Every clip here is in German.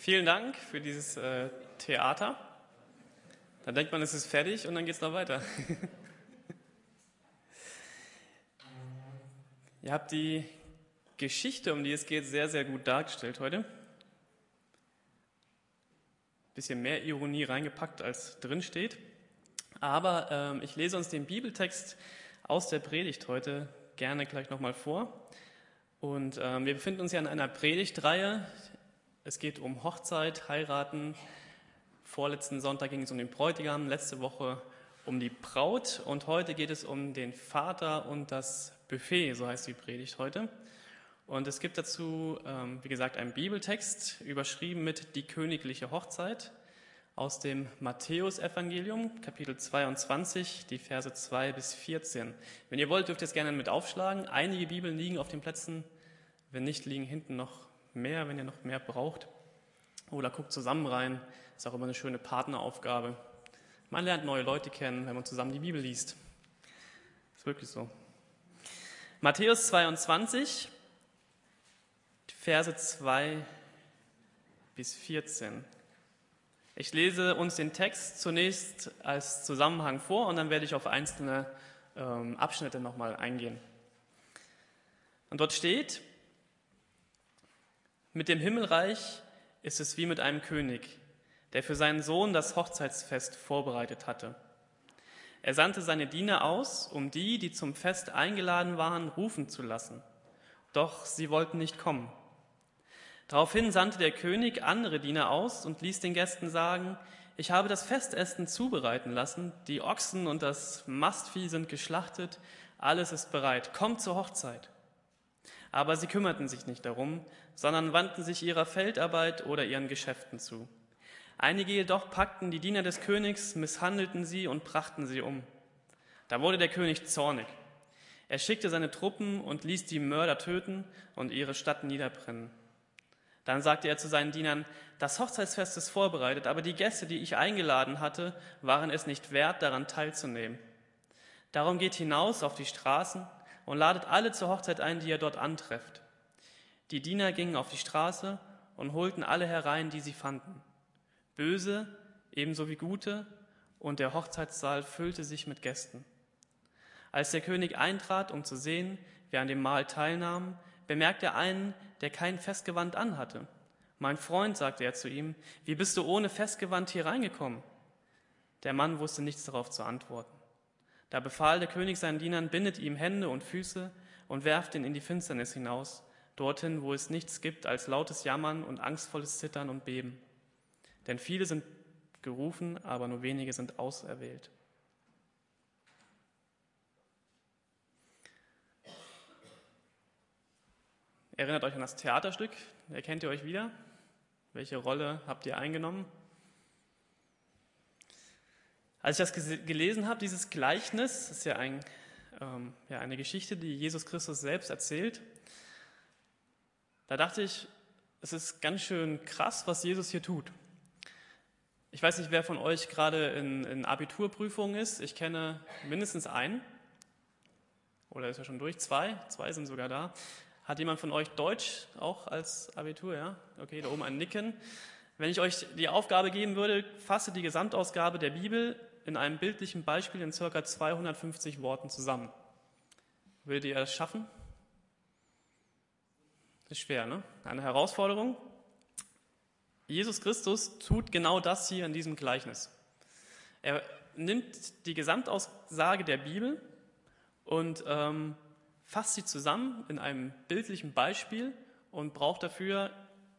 Vielen Dank für dieses äh, Theater. Da denkt man, es ist fertig und dann geht es noch weiter. Ihr habt die Geschichte, um die es geht, sehr, sehr gut dargestellt heute. Bisschen mehr Ironie reingepackt, als drin steht. Aber ähm, ich lese uns den Bibeltext aus der Predigt heute gerne gleich nochmal vor. Und ähm, wir befinden uns ja in einer Predigtreihe. Es geht um Hochzeit, Heiraten. Vorletzten Sonntag ging es um den Bräutigam, letzte Woche um die Braut und heute geht es um den Vater und das Buffet, so heißt die Predigt heute. Und es gibt dazu, ähm, wie gesagt, einen Bibeltext, überschrieben mit die königliche Hochzeit aus dem Matthäusevangelium, Kapitel 22, die Verse 2 bis 14. Wenn ihr wollt, dürft ihr es gerne mit aufschlagen. Einige Bibeln liegen auf den Plätzen. Wenn nicht, liegen hinten noch mehr, wenn ihr noch mehr braucht. Oder guckt zusammen rein. Ist auch immer eine schöne Partneraufgabe. Man lernt neue Leute kennen, wenn man zusammen die Bibel liest. Ist wirklich so. Matthäus 22, Verse 2 bis 14. Ich lese uns den Text zunächst als Zusammenhang vor und dann werde ich auf einzelne ähm, Abschnitte nochmal eingehen. Und dort steht, mit dem Himmelreich ist es wie mit einem König, der für seinen Sohn das Hochzeitsfest vorbereitet hatte. Er sandte seine Diener aus, um die, die zum Fest eingeladen waren, rufen zu lassen. Doch sie wollten nicht kommen. Daraufhin sandte der König andere Diener aus und ließ den Gästen sagen, ich habe das Festessen zubereiten lassen, die Ochsen und das Mastvieh sind geschlachtet, alles ist bereit, kommt zur Hochzeit. Aber sie kümmerten sich nicht darum, sondern wandten sich ihrer Feldarbeit oder ihren Geschäften zu. Einige jedoch packten die Diener des Königs, misshandelten sie und brachten sie um. Da wurde der König zornig. Er schickte seine Truppen und ließ die Mörder töten und ihre Stadt niederbrennen. Dann sagte er zu seinen Dienern, das Hochzeitsfest ist vorbereitet, aber die Gäste, die ich eingeladen hatte, waren es nicht wert, daran teilzunehmen. Darum geht hinaus auf die Straßen und ladet alle zur Hochzeit ein, die ihr dort antrefft. Die Diener gingen auf die Straße und holten alle herein, die sie fanden. Böse ebenso wie gute, und der Hochzeitssaal füllte sich mit Gästen. Als der König eintrat, um zu sehen, wer an dem Mahl teilnahm, bemerkte er einen, der kein Festgewand anhatte. Mein Freund, sagte er zu ihm, wie bist du ohne Festgewand hier reingekommen? Der Mann wusste nichts darauf zu antworten. Da befahl der König seinen Dienern, bindet ihm Hände und Füße und werft ihn in die Finsternis hinaus, dorthin, wo es nichts gibt als lautes Jammern und angstvolles Zittern und Beben. Denn viele sind gerufen, aber nur wenige sind auserwählt. Erinnert euch an das Theaterstück. Erkennt ihr euch wieder? Welche Rolle habt ihr eingenommen? Als ich das gelesen habe, dieses Gleichnis, das ist ja, ein, ähm, ja eine Geschichte, die Jesus Christus selbst erzählt, da dachte ich, es ist ganz schön krass, was Jesus hier tut. Ich weiß nicht, wer von euch gerade in, in Abiturprüfungen ist. Ich kenne mindestens einen. Oder ist er schon durch? Zwei? Zwei sind sogar da. Hat jemand von euch Deutsch auch als Abitur? Ja? Okay, da oben ein Nicken. Wenn ich euch die Aufgabe geben würde, fasse die Gesamtausgabe der Bibel in einem bildlichen Beispiel in circa 250 Worten zusammen. Würdet ihr das schaffen? Ist schwer, ne? Eine Herausforderung. Jesus Christus tut genau das hier in diesem Gleichnis. Er nimmt die Gesamtaussage der Bibel und ähm, fasst sie zusammen in einem bildlichen Beispiel und braucht dafür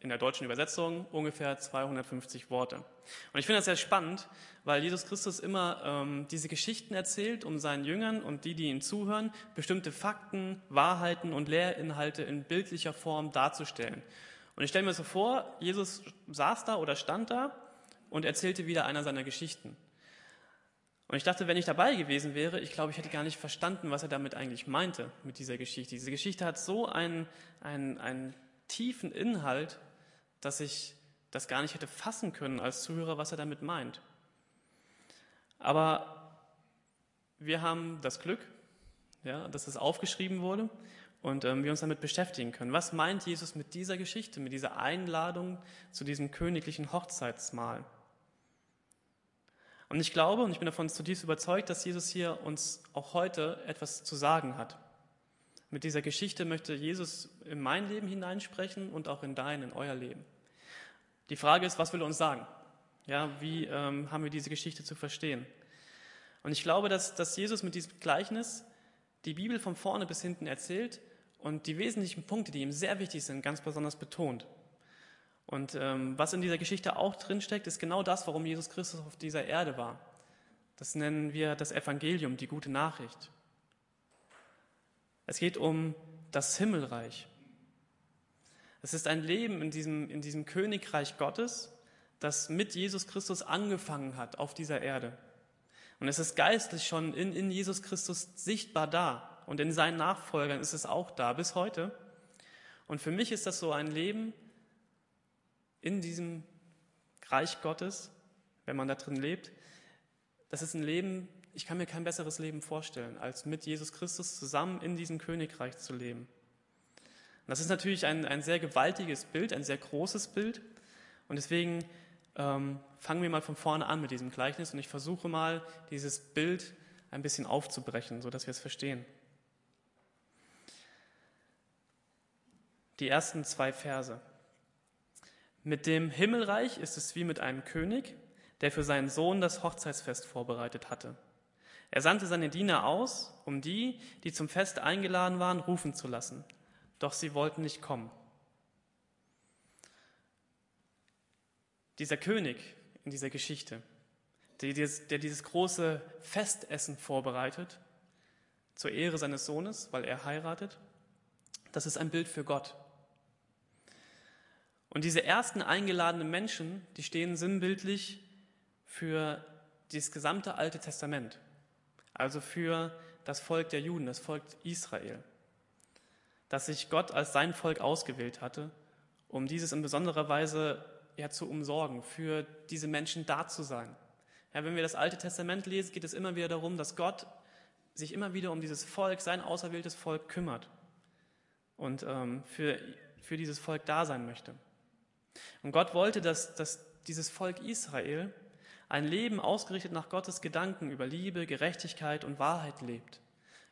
in der deutschen Übersetzung ungefähr 250 Worte. Und ich finde das sehr spannend, weil Jesus Christus immer ähm, diese Geschichten erzählt, um seinen Jüngern und die, die ihm zuhören, bestimmte Fakten, Wahrheiten und Lehrinhalte in bildlicher Form darzustellen. Und ich stelle mir so vor, Jesus saß da oder stand da und erzählte wieder einer seiner Geschichten. Und ich dachte, wenn ich dabei gewesen wäre, ich glaube, ich hätte gar nicht verstanden, was er damit eigentlich meinte mit dieser Geschichte. Diese Geschichte hat so einen, einen, einen tiefen Inhalt, dass ich das gar nicht hätte fassen können als Zuhörer, was er damit meint. Aber wir haben das Glück, ja, dass es aufgeschrieben wurde. und ähm, wir uns damit beschäftigen können. Was meint Jesus mit dieser Geschichte, mit dieser Einladung zu diesem königlichen Hochzeitsmahl? Und ich glaube und ich bin davon zutiefst überzeugt, dass Jesus hier uns auch heute etwas zu sagen hat. Mit dieser Geschichte möchte Jesus in mein Leben hineinsprechen und auch in dein, in euer Leben. Die Frage ist, was will er uns sagen? Ja, wie ähm, haben wir diese Geschichte zu verstehen? Und ich glaube, dass, dass Jesus mit diesem Gleichnis die Bibel von vorne bis hinten erzählt und die wesentlichen Punkte, die ihm sehr wichtig sind, ganz besonders betont. Und ähm, was in dieser Geschichte auch drinsteckt, ist genau das, warum Jesus Christus auf dieser Erde war. Das nennen wir das Evangelium, die gute Nachricht. Es geht um das Himmelreich. Es ist ein Leben in diesem, in diesem Königreich Gottes, das mit Jesus Christus angefangen hat auf dieser Erde. Und es ist geistlich schon in, in Jesus Christus sichtbar da. Und in seinen Nachfolgern ist es auch da bis heute. Und für mich ist das so ein Leben in diesem Reich Gottes, wenn man da drin lebt. Das ist ein Leben, ich kann mir kein besseres Leben vorstellen, als mit Jesus Christus zusammen in diesem Königreich zu leben. Und das ist natürlich ein, ein sehr gewaltiges Bild, ein sehr großes Bild. Und deswegen ähm, fangen wir mal von vorne an mit diesem Gleichnis und ich versuche mal, dieses Bild ein bisschen aufzubrechen, sodass wir es verstehen. Die ersten zwei Verse. Mit dem Himmelreich ist es wie mit einem König, der für seinen Sohn das Hochzeitsfest vorbereitet hatte. Er sandte seine Diener aus, um die, die zum Fest eingeladen waren, rufen zu lassen. Doch sie wollten nicht kommen. Dieser König in dieser Geschichte, der dieses große Festessen vorbereitet, zur Ehre seines Sohnes, weil er heiratet, das ist ein Bild für Gott. Und diese ersten eingeladenen Menschen, die stehen sinnbildlich für das gesamte Alte Testament, also für das Volk der Juden, das Volk Israel, das sich Gott als sein Volk ausgewählt hatte, um dieses in besonderer Weise ja, zu umsorgen, für diese Menschen da zu sein. Ja, wenn wir das Alte Testament lesen, geht es immer wieder darum, dass Gott sich immer wieder um dieses Volk, sein auserwähltes Volk kümmert und ähm, für, für dieses Volk da sein möchte. Und Gott wollte, dass, dass dieses Volk Israel ein Leben ausgerichtet nach Gottes Gedanken über Liebe, Gerechtigkeit und Wahrheit lebt.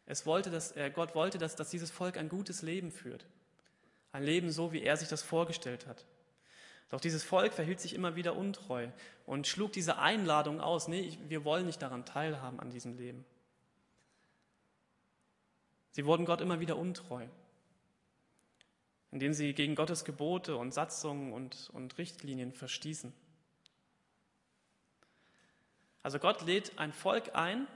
Es wollte, dass, äh, Gott wollte, dass, dass dieses Volk ein gutes Leben führt. Ein Leben so, wie er sich das vorgestellt hat. Doch dieses Volk verhielt sich immer wieder untreu und schlug diese Einladung aus. Nee, wir wollen nicht daran teilhaben an diesem Leben. Sie wurden Gott immer wieder untreu indem sie gegen Gottes Gebote und Satzungen und, und Richtlinien verstießen. Also Gott lädt ein Volk ein,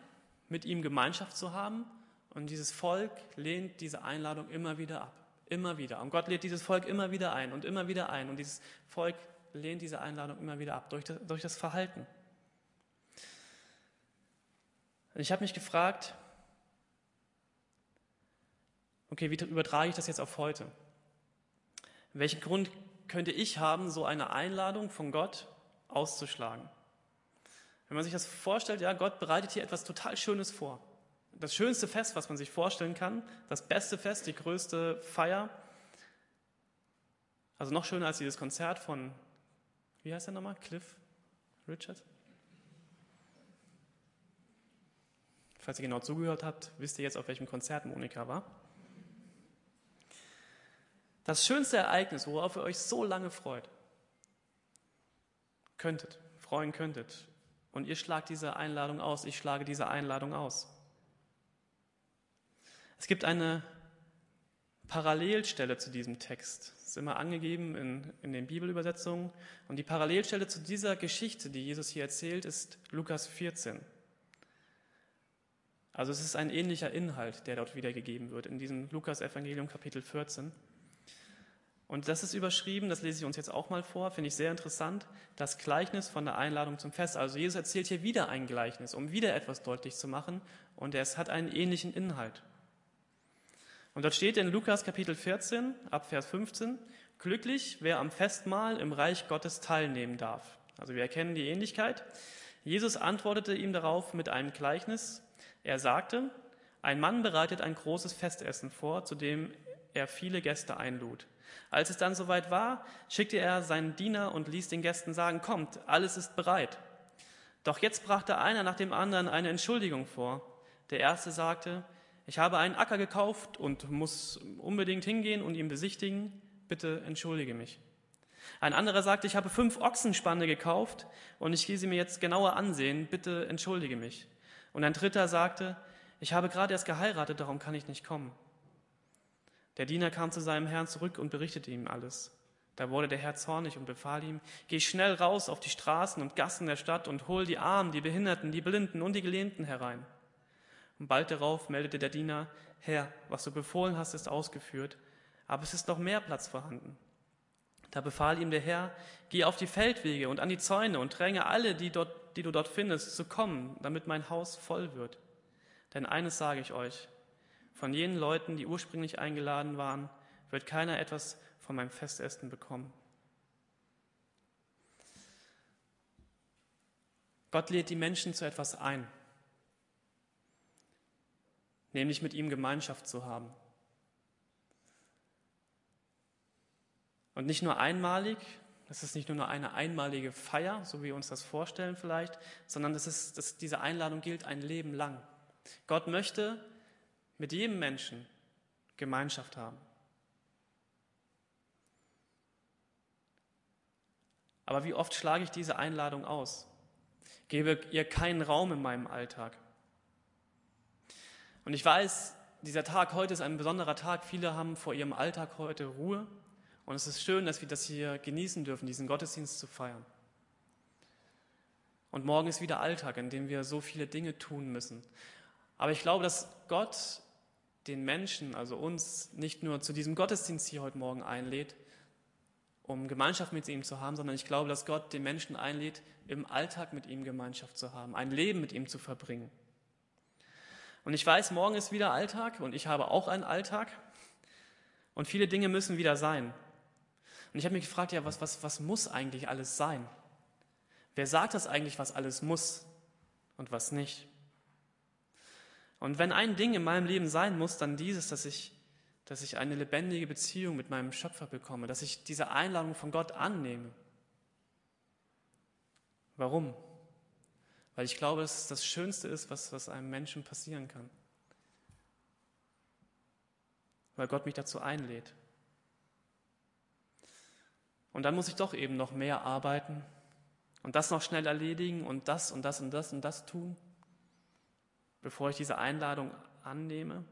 mit ihm Gemeinschaft zu haben, und dieses Volk lehnt diese Einladung immer wieder ab. Immer wieder. Und Gott lädt dieses Volk immer wieder ein und immer wieder ein. Und dieses Volk lehnt diese Einladung immer wieder ab durch das, durch das Verhalten. Und ich habe mich gefragt, okay, wie übertrage ich das jetzt auf heute? Welchen Grund könnte ich haben, so eine Einladung von Gott auszuschlagen? Wenn man sich das vorstellt, ja, Gott bereitet hier etwas total Schönes vor. Das schönste Fest, was man sich vorstellen kann, das beste Fest, die größte Feier. Also noch schöner als dieses Konzert von, wie heißt der nochmal? Cliff Richard? Falls ihr genau zugehört habt, wisst ihr jetzt, auf welchem Konzert Monika war. Das schönste Ereignis, worauf ihr euch so lange freut, könntet, freuen könntet. Und ihr schlagt diese Einladung aus, ich schlage diese Einladung aus. Es gibt eine Parallelstelle zu diesem Text. Das ist immer angegeben in, in den Bibelübersetzungen. Und die Parallelstelle zu dieser Geschichte, die Jesus hier erzählt, ist Lukas 14. Also es ist ein ähnlicher Inhalt, der dort wiedergegeben wird in diesem Lukas-Evangelium Kapitel 14. Und das ist überschrieben, das lese ich uns jetzt auch mal vor, finde ich sehr interessant, das Gleichnis von der Einladung zum Fest. Also Jesus erzählt hier wieder ein Gleichnis, um wieder etwas deutlich zu machen und es hat einen ähnlichen Inhalt. Und dort steht in Lukas Kapitel 14 ab Vers 15, glücklich, wer am Festmahl im Reich Gottes teilnehmen darf. Also wir erkennen die Ähnlichkeit. Jesus antwortete ihm darauf mit einem Gleichnis. Er sagte, Ein Mann bereitet ein großes Festessen vor, zu dem er viele Gäste einlud. Als es dann soweit war, schickte er seinen Diener und ließ den Gästen sagen, kommt, alles ist bereit. Doch jetzt brachte einer nach dem anderen eine Entschuldigung vor. Der erste sagte, ich habe einen Acker gekauft und muss unbedingt hingehen und ihn besichtigen, bitte entschuldige mich. Ein anderer sagte, ich habe fünf Ochsenspanne gekauft und ich gehe sie mir jetzt genauer ansehen, bitte entschuldige mich. Und ein dritter sagte, ich habe gerade erst geheiratet, darum kann ich nicht kommen. Der Diener kam zu seinem Herrn zurück und berichtete ihm alles. Da wurde der Herr zornig und befahl ihm, geh schnell raus auf die Straßen und Gassen der Stadt und hol die Armen, die Behinderten, die Blinden und die Gelähmten herein. Und bald darauf meldete der Diener, Herr, was du befohlen hast, ist ausgeführt, aber es ist noch mehr Platz vorhanden. Da befahl ihm der Herr, geh auf die Feldwege und an die Zäune und dränge alle, die, dort, die du dort findest, zu kommen, damit mein Haus voll wird. Denn eines sage ich euch, von jenen Leuten, die ursprünglich eingeladen waren, wird keiner etwas von meinem Festessen bekommen. Gott lädt die Menschen zu etwas ein, nämlich mit ihm Gemeinschaft zu haben. Und nicht nur einmalig, das ist nicht nur eine einmalige Feier, so wie wir uns das vorstellen vielleicht, sondern das ist, das, diese Einladung gilt ein Leben lang. Gott möchte mit jedem Menschen Gemeinschaft haben. Aber wie oft schlage ich diese Einladung aus? Gebe ihr keinen Raum in meinem Alltag. Und ich weiß, dieser Tag heute ist ein besonderer Tag. Viele haben vor ihrem Alltag heute Ruhe. Und es ist schön, dass wir das hier genießen dürfen, diesen Gottesdienst zu feiern. Und morgen ist wieder Alltag, in dem wir so viele Dinge tun müssen. Aber ich glaube, dass Gott den Menschen, also uns, nicht nur zu diesem Gottesdienst hier heute Morgen einlädt, um Gemeinschaft mit ihm zu haben, sondern ich glaube, dass Gott den Menschen einlädt, im Alltag mit ihm Gemeinschaft zu haben, ein Leben mit ihm zu verbringen. Und ich weiß, morgen ist wieder Alltag und ich habe auch einen Alltag und viele Dinge müssen wieder sein. Und ich habe mich gefragt, ja, was, was, was muss eigentlich alles sein? Wer sagt das eigentlich, was alles muss und was nicht? Und wenn ein Ding in meinem Leben sein muss, dann dieses, dass ich, dass ich eine lebendige Beziehung mit meinem Schöpfer bekomme, dass ich diese Einladung von Gott annehme. Warum? Weil ich glaube, dass es das Schönste ist, was, was einem Menschen passieren kann. Weil Gott mich dazu einlädt. Und dann muss ich doch eben noch mehr arbeiten und das noch schnell erledigen und das und das und das und das tun bevor ich diese Einladung annehme?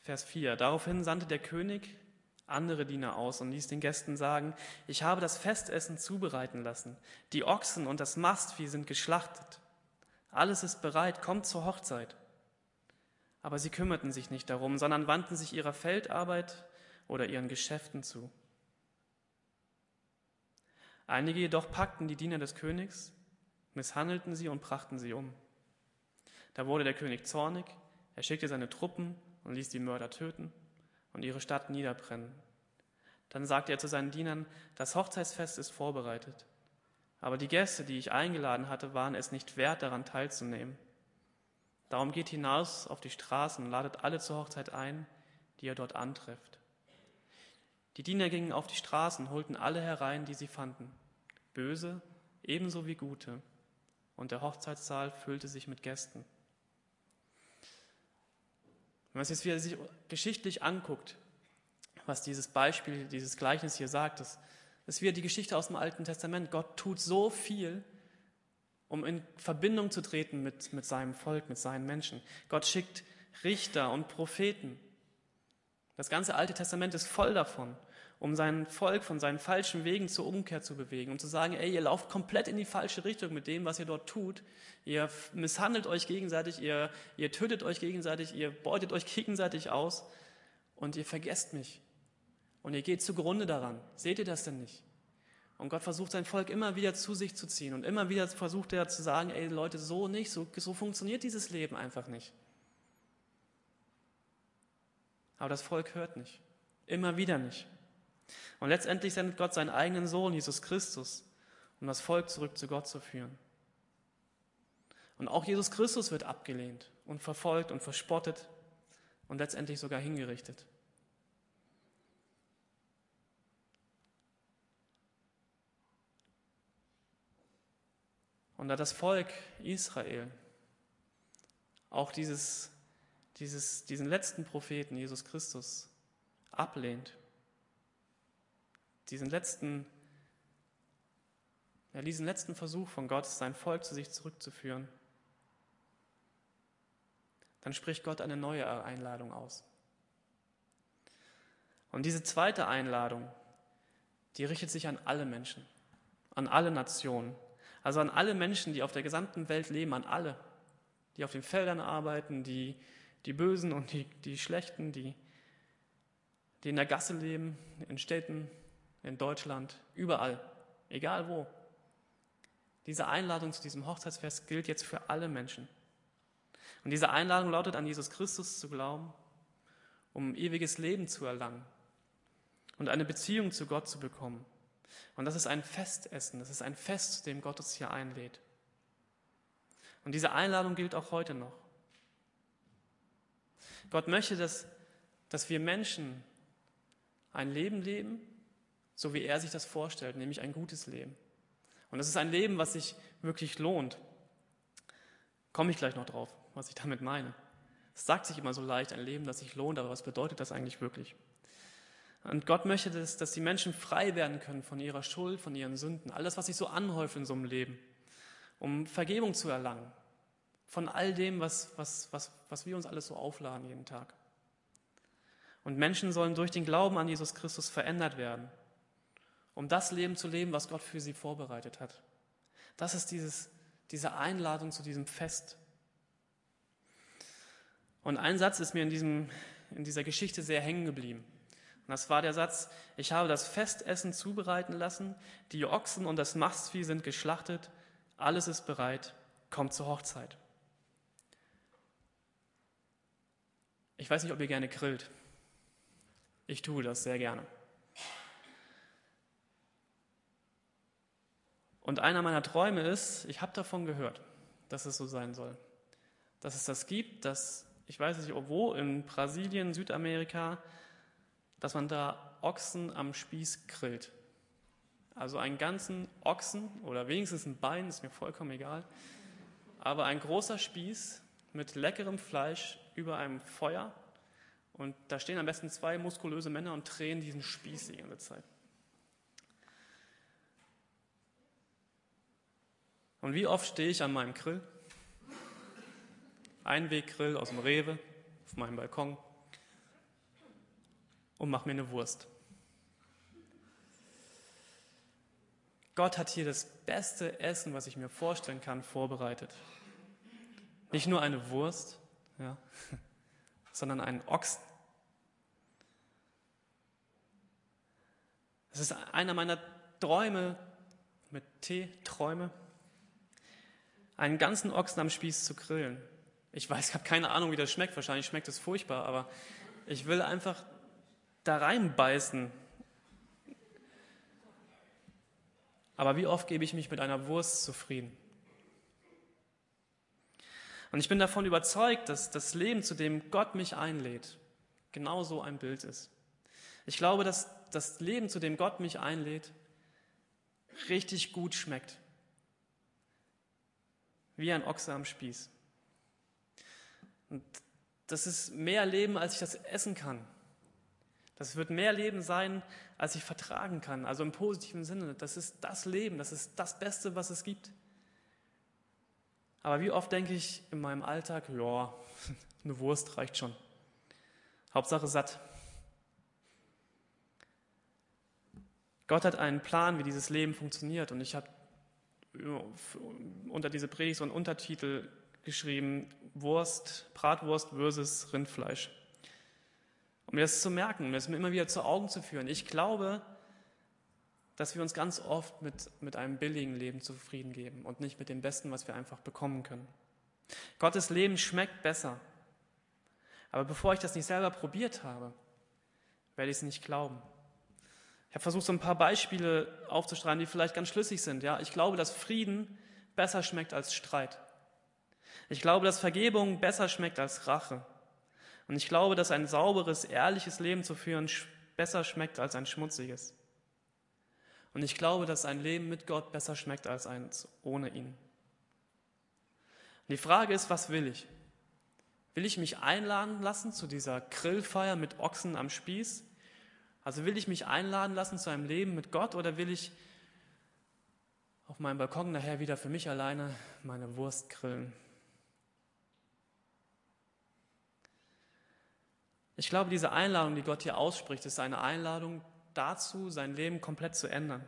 Vers 4. Daraufhin sandte der König andere Diener aus und ließ den Gästen sagen, ich habe das Festessen zubereiten lassen. Die Ochsen und das Mastvieh sind geschlachtet. Alles ist bereit, kommt zur Hochzeit. Aber sie kümmerten sich nicht darum, sondern wandten sich ihrer Feldarbeit oder ihren Geschäften zu. Einige jedoch packten die Diener des Königs, misshandelten sie und brachten sie um. Da wurde der König zornig, er schickte seine Truppen und ließ die Mörder töten und ihre Stadt niederbrennen. Dann sagte er zu seinen Dienern, das Hochzeitsfest ist vorbereitet, aber die Gäste, die ich eingeladen hatte, waren es nicht wert, daran teilzunehmen. Darum geht hinaus auf die Straßen und ladet alle zur Hochzeit ein, die ihr dort antrefft. Die Diener gingen auf die Straßen, holten alle herein, die sie fanden, böse ebenso wie gute, und der Hochzeitssaal füllte sich mit Gästen. Wenn man es jetzt wieder sich geschichtlich anguckt, was dieses Beispiel, dieses Gleichnis hier sagt, das ist wieder die Geschichte aus dem Alten Testament. Gott tut so viel, um in Verbindung zu treten mit, mit seinem Volk, mit seinen Menschen. Gott schickt Richter und Propheten. Das ganze Alte Testament ist voll davon, um sein Volk von seinen falschen Wegen zur Umkehr zu bewegen, um zu sagen, ey, ihr lauft komplett in die falsche Richtung mit dem, was ihr dort tut. Ihr misshandelt euch gegenseitig, ihr, ihr tötet euch gegenseitig, ihr beutet euch gegenseitig aus und ihr vergesst mich. Und ihr geht zugrunde daran. Seht ihr das denn nicht? Und Gott versucht sein Volk immer wieder zu sich zu ziehen und immer wieder versucht er zu sagen, ey Leute, so nicht, so, so funktioniert dieses Leben einfach nicht. Aber das Volk hört nicht. Immer wieder nicht. Und letztendlich sendet Gott seinen eigenen Sohn, Jesus Christus, um das Volk zurück zu Gott zu führen. Und auch Jesus Christus wird abgelehnt und verfolgt und verspottet und letztendlich sogar hingerichtet. Und da das Volk Israel auch dieses, dieses, diesen letzten Propheten, Jesus Christus, ablehnt, diesen letzten, ja, diesen letzten Versuch von Gott, sein Volk zu sich zurückzuführen, dann spricht Gott eine neue Einladung aus. Und diese zweite Einladung, die richtet sich an alle Menschen, an alle Nationen, also an alle Menschen, die auf der gesamten Welt leben, an alle, die auf den Feldern arbeiten, die, die Bösen und die, die Schlechten, die, die in der Gasse leben, in Städten, in Deutschland, überall, egal wo. Diese Einladung zu diesem Hochzeitsfest gilt jetzt für alle Menschen. Und diese Einladung lautet, an Jesus Christus zu glauben, um ewiges Leben zu erlangen und eine Beziehung zu Gott zu bekommen. Und das ist ein Festessen, das ist ein Fest, zu dem Gott uns hier einlädt. Und diese Einladung gilt auch heute noch. Gott möchte, dass, dass wir Menschen ein Leben leben, so wie er sich das vorstellt, nämlich ein gutes Leben. Und das ist ein Leben, was sich wirklich lohnt. Komme ich gleich noch drauf, was ich damit meine. Es sagt sich immer so leicht, ein Leben, das sich lohnt, aber was bedeutet das eigentlich wirklich? Und Gott möchte, dass, dass die Menschen frei werden können von ihrer Schuld, von ihren Sünden, alles, was sich so anhäuft in so einem Leben, um Vergebung zu erlangen, von all dem, was, was, was, was wir uns alles so aufladen jeden Tag. Und Menschen sollen durch den Glauben an Jesus Christus verändert werden, um das Leben zu leben, was Gott für sie vorbereitet hat. Das ist dieses, diese Einladung zu diesem Fest. Und ein Satz ist mir in, diesem, in dieser Geschichte sehr hängen geblieben. Und das war der Satz, ich habe das Festessen zubereiten lassen, die Ochsen und das Mastvieh sind geschlachtet, alles ist bereit, kommt zur Hochzeit. Ich weiß nicht, ob ihr gerne grillt. Ich tue das sehr gerne. Und einer meiner Träume ist, ich habe davon gehört, dass es so sein soll. Dass es das gibt, dass, ich weiß nicht wo, in Brasilien, Südamerika, dass man da Ochsen am Spieß grillt. Also einen ganzen Ochsen oder wenigstens ein Bein, ist mir vollkommen egal. Aber ein großer Spieß mit leckerem Fleisch über einem Feuer. Und da stehen am besten zwei muskulöse Männer und drehen diesen Spieß die ganze Zeit. Und wie oft stehe ich an meinem Grill? Einweggrill aus dem Rewe auf meinem Balkon und mach mir eine Wurst. Gott hat hier das beste Essen, was ich mir vorstellen kann, vorbereitet. Nicht nur eine Wurst, ja, sondern einen Ochsen. Das ist einer meiner Träume mit T, Träume, einen ganzen Ochsen am Spieß zu grillen. Ich weiß, ich habe keine Ahnung, wie das schmeckt. Wahrscheinlich schmeckt es furchtbar, aber ich will einfach da reinbeißen. Aber wie oft gebe ich mich mit einer Wurst zufrieden? Und ich bin davon überzeugt, dass das Leben, zu dem Gott mich einlädt, genau so ein Bild ist. Ich glaube, dass das Leben, zu dem Gott mich einlädt, richtig gut schmeckt. Wie ein Ochse am Spieß. Und das ist mehr Leben, als ich das essen kann. Das wird mehr Leben sein, als ich vertragen kann. Also im positiven Sinne. Das ist das Leben, das ist das Beste, was es gibt. Aber wie oft denke ich in meinem Alltag, ja, eine Wurst reicht schon. Hauptsache satt. Gott hat einen Plan, wie dieses Leben funktioniert. Und ich habe unter diese Predigt so einen Untertitel geschrieben, Wurst, Bratwurst versus Rindfleisch. Um mir das zu merken, um das mir immer wieder zu Augen zu führen. Ich glaube, dass wir uns ganz oft mit, mit einem billigen Leben zufrieden geben und nicht mit dem Besten, was wir einfach bekommen können. Gottes Leben schmeckt besser. Aber bevor ich das nicht selber probiert habe, werde ich es nicht glauben. Ich habe versucht, so ein paar Beispiele aufzuschreiben, die vielleicht ganz schlüssig sind. Ja, ich glaube, dass Frieden besser schmeckt als Streit. Ich glaube, dass Vergebung besser schmeckt als Rache. Und ich glaube, dass ein sauberes, ehrliches Leben zu führen besser schmeckt als ein schmutziges. Und ich glaube, dass ein Leben mit Gott besser schmeckt als eins ohne ihn. Die Frage ist, was will ich? Will ich mich einladen lassen zu dieser Grillfeier mit Ochsen am Spieß? Also will ich mich einladen lassen zu einem Leben mit Gott oder will ich auf meinem Balkon nachher wieder für mich alleine meine Wurst grillen? Ich glaube, diese Einladung, die Gott hier ausspricht, ist eine Einladung dazu, sein Leben komplett zu ändern.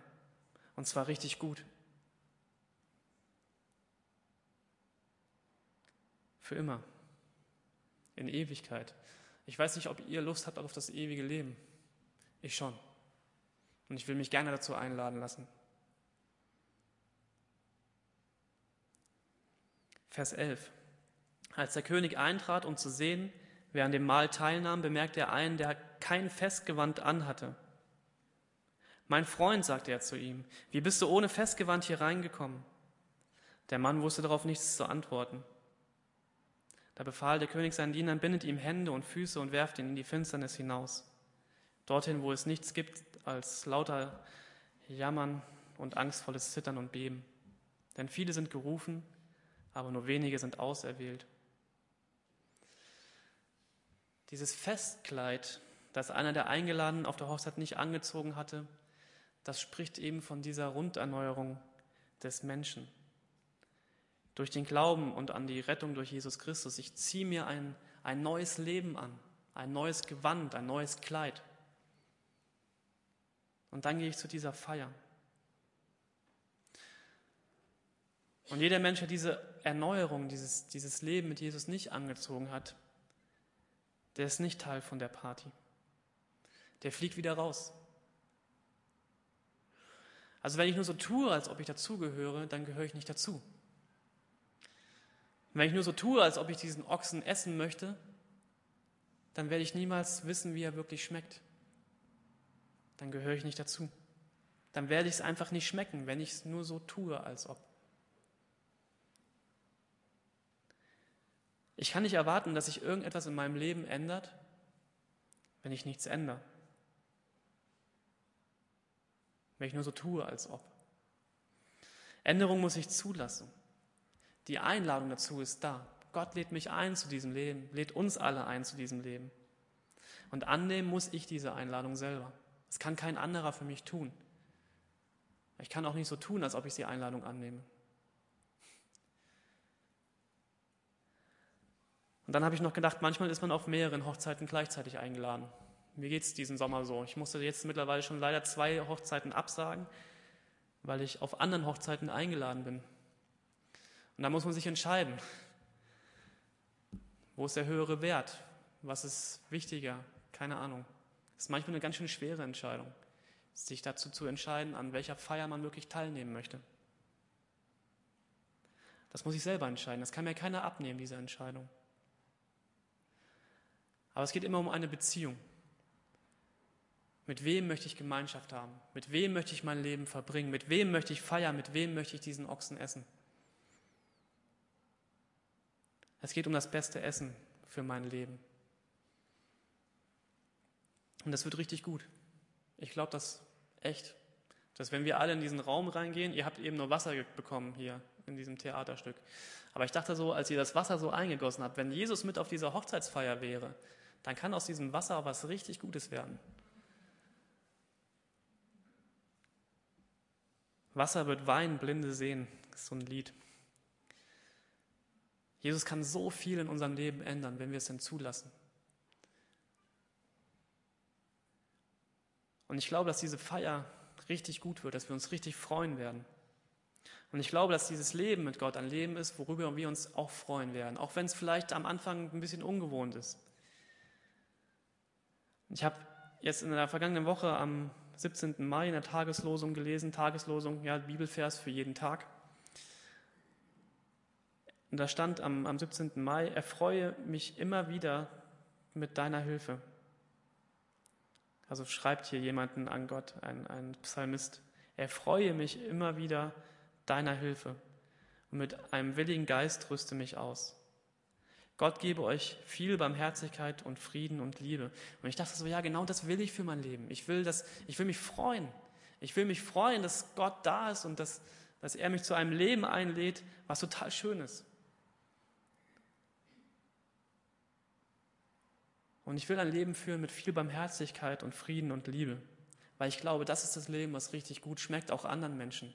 Und zwar richtig gut. Für immer. In Ewigkeit. Ich weiß nicht, ob ihr Lust habt auf das ewige Leben. Ich schon. Und ich will mich gerne dazu einladen lassen. Vers 11. Als der König eintrat, um zu sehen, wer an dem Mahl teilnahm, bemerkte er einen, der kein Festgewand anhatte. Mein Freund, sagte er zu ihm, wie bist du ohne Festgewand hier reingekommen? Der Mann wusste darauf nichts zu antworten. Da befahl der König seinen Dienern, bindet ihm Hände und Füße und werft ihn in die Finsternis hinaus. Dorthin, wo es nichts gibt als lauter Jammern und angstvolles Zittern und Beben. Denn viele sind gerufen, aber nur wenige sind auserwählt. Dieses Festkleid, das einer der Eingeladenen auf der Hochzeit nicht angezogen hatte, das spricht eben von dieser Runderneuerung des Menschen. Durch den Glauben und an die Rettung durch Jesus Christus. Ich ziehe mir ein, ein neues Leben an, ein neues Gewand, ein neues Kleid. Und dann gehe ich zu dieser Feier. Und jeder Mensch, der diese Erneuerung, dieses, dieses Leben mit Jesus nicht angezogen hat, der ist nicht Teil von der Party. Der fliegt wieder raus. Also wenn ich nur so tue, als ob ich dazugehöre, dann gehöre ich nicht dazu. Wenn ich nur so tue, als ob ich diesen Ochsen essen möchte, dann werde ich niemals wissen, wie er wirklich schmeckt dann gehöre ich nicht dazu. Dann werde ich es einfach nicht schmecken, wenn ich es nur so tue, als ob. Ich kann nicht erwarten, dass sich irgendetwas in meinem Leben ändert, wenn ich nichts ändere. Wenn ich nur so tue, als ob. Änderung muss ich zulassen. Die Einladung dazu ist da. Gott lädt mich ein zu diesem Leben, lädt uns alle ein zu diesem Leben. Und annehmen muss ich diese Einladung selber. Das kann kein anderer für mich tun. Ich kann auch nicht so tun, als ob ich die Einladung annehme. Und dann habe ich noch gedacht, manchmal ist man auf mehreren Hochzeiten gleichzeitig eingeladen. Mir geht es diesen Sommer so. Ich musste jetzt mittlerweile schon leider zwei Hochzeiten absagen, weil ich auf anderen Hochzeiten eingeladen bin. Und da muss man sich entscheiden. Wo ist der höhere Wert? Was ist wichtiger? Keine Ahnung. Ist manchmal eine ganz schön schwere Entscheidung, sich dazu zu entscheiden, an welcher Feier man wirklich teilnehmen möchte. Das muss ich selber entscheiden. Das kann mir keiner abnehmen, diese Entscheidung. Aber es geht immer um eine Beziehung. Mit wem möchte ich Gemeinschaft haben? Mit wem möchte ich mein Leben verbringen? Mit wem möchte ich feiern? Mit wem möchte ich diesen Ochsen essen? Es geht um das beste Essen für mein Leben. Und das wird richtig gut. Ich glaube das echt. Dass wenn wir alle in diesen Raum reingehen, ihr habt eben nur Wasser bekommen hier in diesem Theaterstück. Aber ich dachte so, als ihr das Wasser so eingegossen habt, wenn Jesus mit auf dieser Hochzeitsfeier wäre, dann kann aus diesem Wasser was richtig Gutes werden. Wasser wird Wein, Blinde sehen, ist so ein Lied. Jesus kann so viel in unserem Leben ändern, wenn wir es denn zulassen. Und ich glaube, dass diese Feier richtig gut wird, dass wir uns richtig freuen werden. Und ich glaube, dass dieses Leben mit Gott ein Leben ist, worüber wir uns auch freuen werden, auch wenn es vielleicht am Anfang ein bisschen ungewohnt ist. Ich habe jetzt in der vergangenen Woche am 17. Mai in der Tageslosung gelesen, Tageslosung, ja, Bibelvers für jeden Tag. Und da stand am, am 17. Mai, erfreue mich immer wieder mit deiner Hilfe. Also schreibt hier jemanden an Gott, ein, ein Psalmist. Erfreue mich immer wieder deiner Hilfe und mit einem willigen Geist rüste mich aus. Gott gebe euch viel Barmherzigkeit und Frieden und Liebe. Und ich dachte so, ja, genau das will ich für mein Leben. Ich will, das, ich will mich freuen. Ich will mich freuen, dass Gott da ist und dass, dass er mich zu einem Leben einlädt, was total schön ist. Und ich will ein Leben führen mit viel Barmherzigkeit und Frieden und Liebe, weil ich glaube, das ist das Leben, was richtig gut schmeckt, auch anderen Menschen.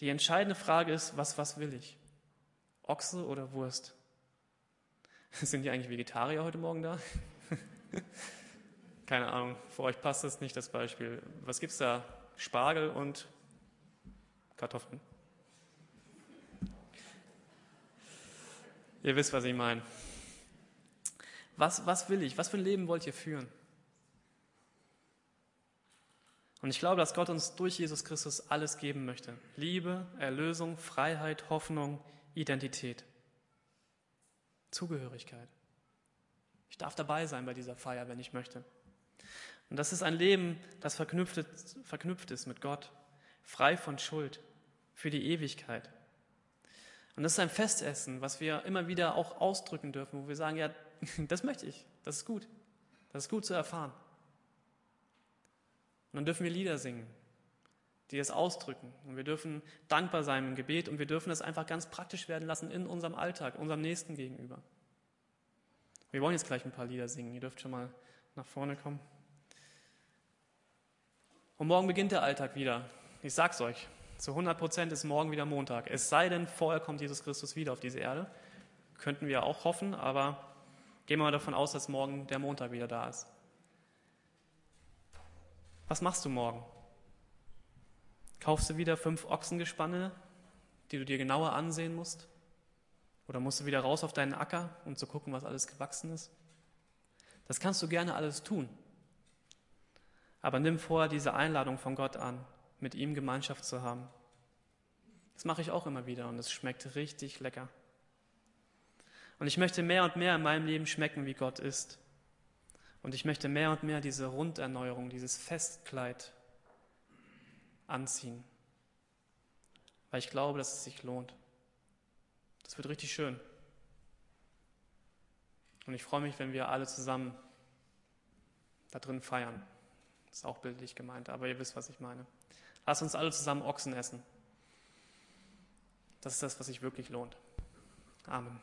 Die entscheidende Frage ist, was, was will ich? Ochse oder Wurst? Sind die eigentlich Vegetarier heute Morgen da? Keine Ahnung, für euch passt das nicht, das Beispiel. Was gibt's da? Spargel und Kartoffeln. Ihr wisst, was ich meine. Was, was will ich? Was für ein Leben wollt ihr führen? Und ich glaube, dass Gott uns durch Jesus Christus alles geben möchte. Liebe, Erlösung, Freiheit, Hoffnung, Identität, Zugehörigkeit. Ich darf dabei sein bei dieser Feier, wenn ich möchte. Und das ist ein Leben, das verknüpft verknüpft ist mit Gott, frei von Schuld, für die Ewigkeit. Und das ist ein Festessen, was wir immer wieder auch ausdrücken dürfen, wo wir sagen, ja, das möchte ich, das ist gut, das ist gut zu erfahren. Und dann dürfen wir Lieder singen, die es ausdrücken. Und wir dürfen dankbar sein im Gebet und wir dürfen es einfach ganz praktisch werden lassen in unserem Alltag, unserem Nächsten gegenüber. Wir wollen jetzt gleich ein paar Lieder singen. Ihr dürft schon mal nach vorne kommen. Und morgen beginnt der Alltag wieder. Ich sag's euch, zu 100 Prozent ist morgen wieder Montag. Es sei denn, vorher kommt Jesus Christus wieder auf diese Erde. Könnten wir auch hoffen, aber gehen wir mal davon aus, dass morgen der Montag wieder da ist. Was machst du morgen? Kaufst du wieder fünf Ochsengespanne, die du dir genauer ansehen musst? Oder musst du wieder raus auf deinen Acker, um zu gucken, was alles gewachsen ist? Das kannst du gerne alles tun. Aber nimm vorher diese Einladung von Gott an, mit ihm Gemeinschaft zu haben. Das mache ich auch immer wieder und es schmeckt richtig lecker. Und ich möchte mehr und mehr in meinem Leben schmecken, wie Gott ist. Und ich möchte mehr und mehr diese Runderneuerung, dieses Festkleid anziehen. Weil ich glaube, dass es sich lohnt. Das wird richtig schön. Und ich freue mich, wenn wir alle zusammen da drin feiern. Das ist auch bildlich gemeint, aber ihr wisst, was ich meine. Lass uns alle zusammen Ochsen essen. Das ist das, was sich wirklich lohnt. Amen.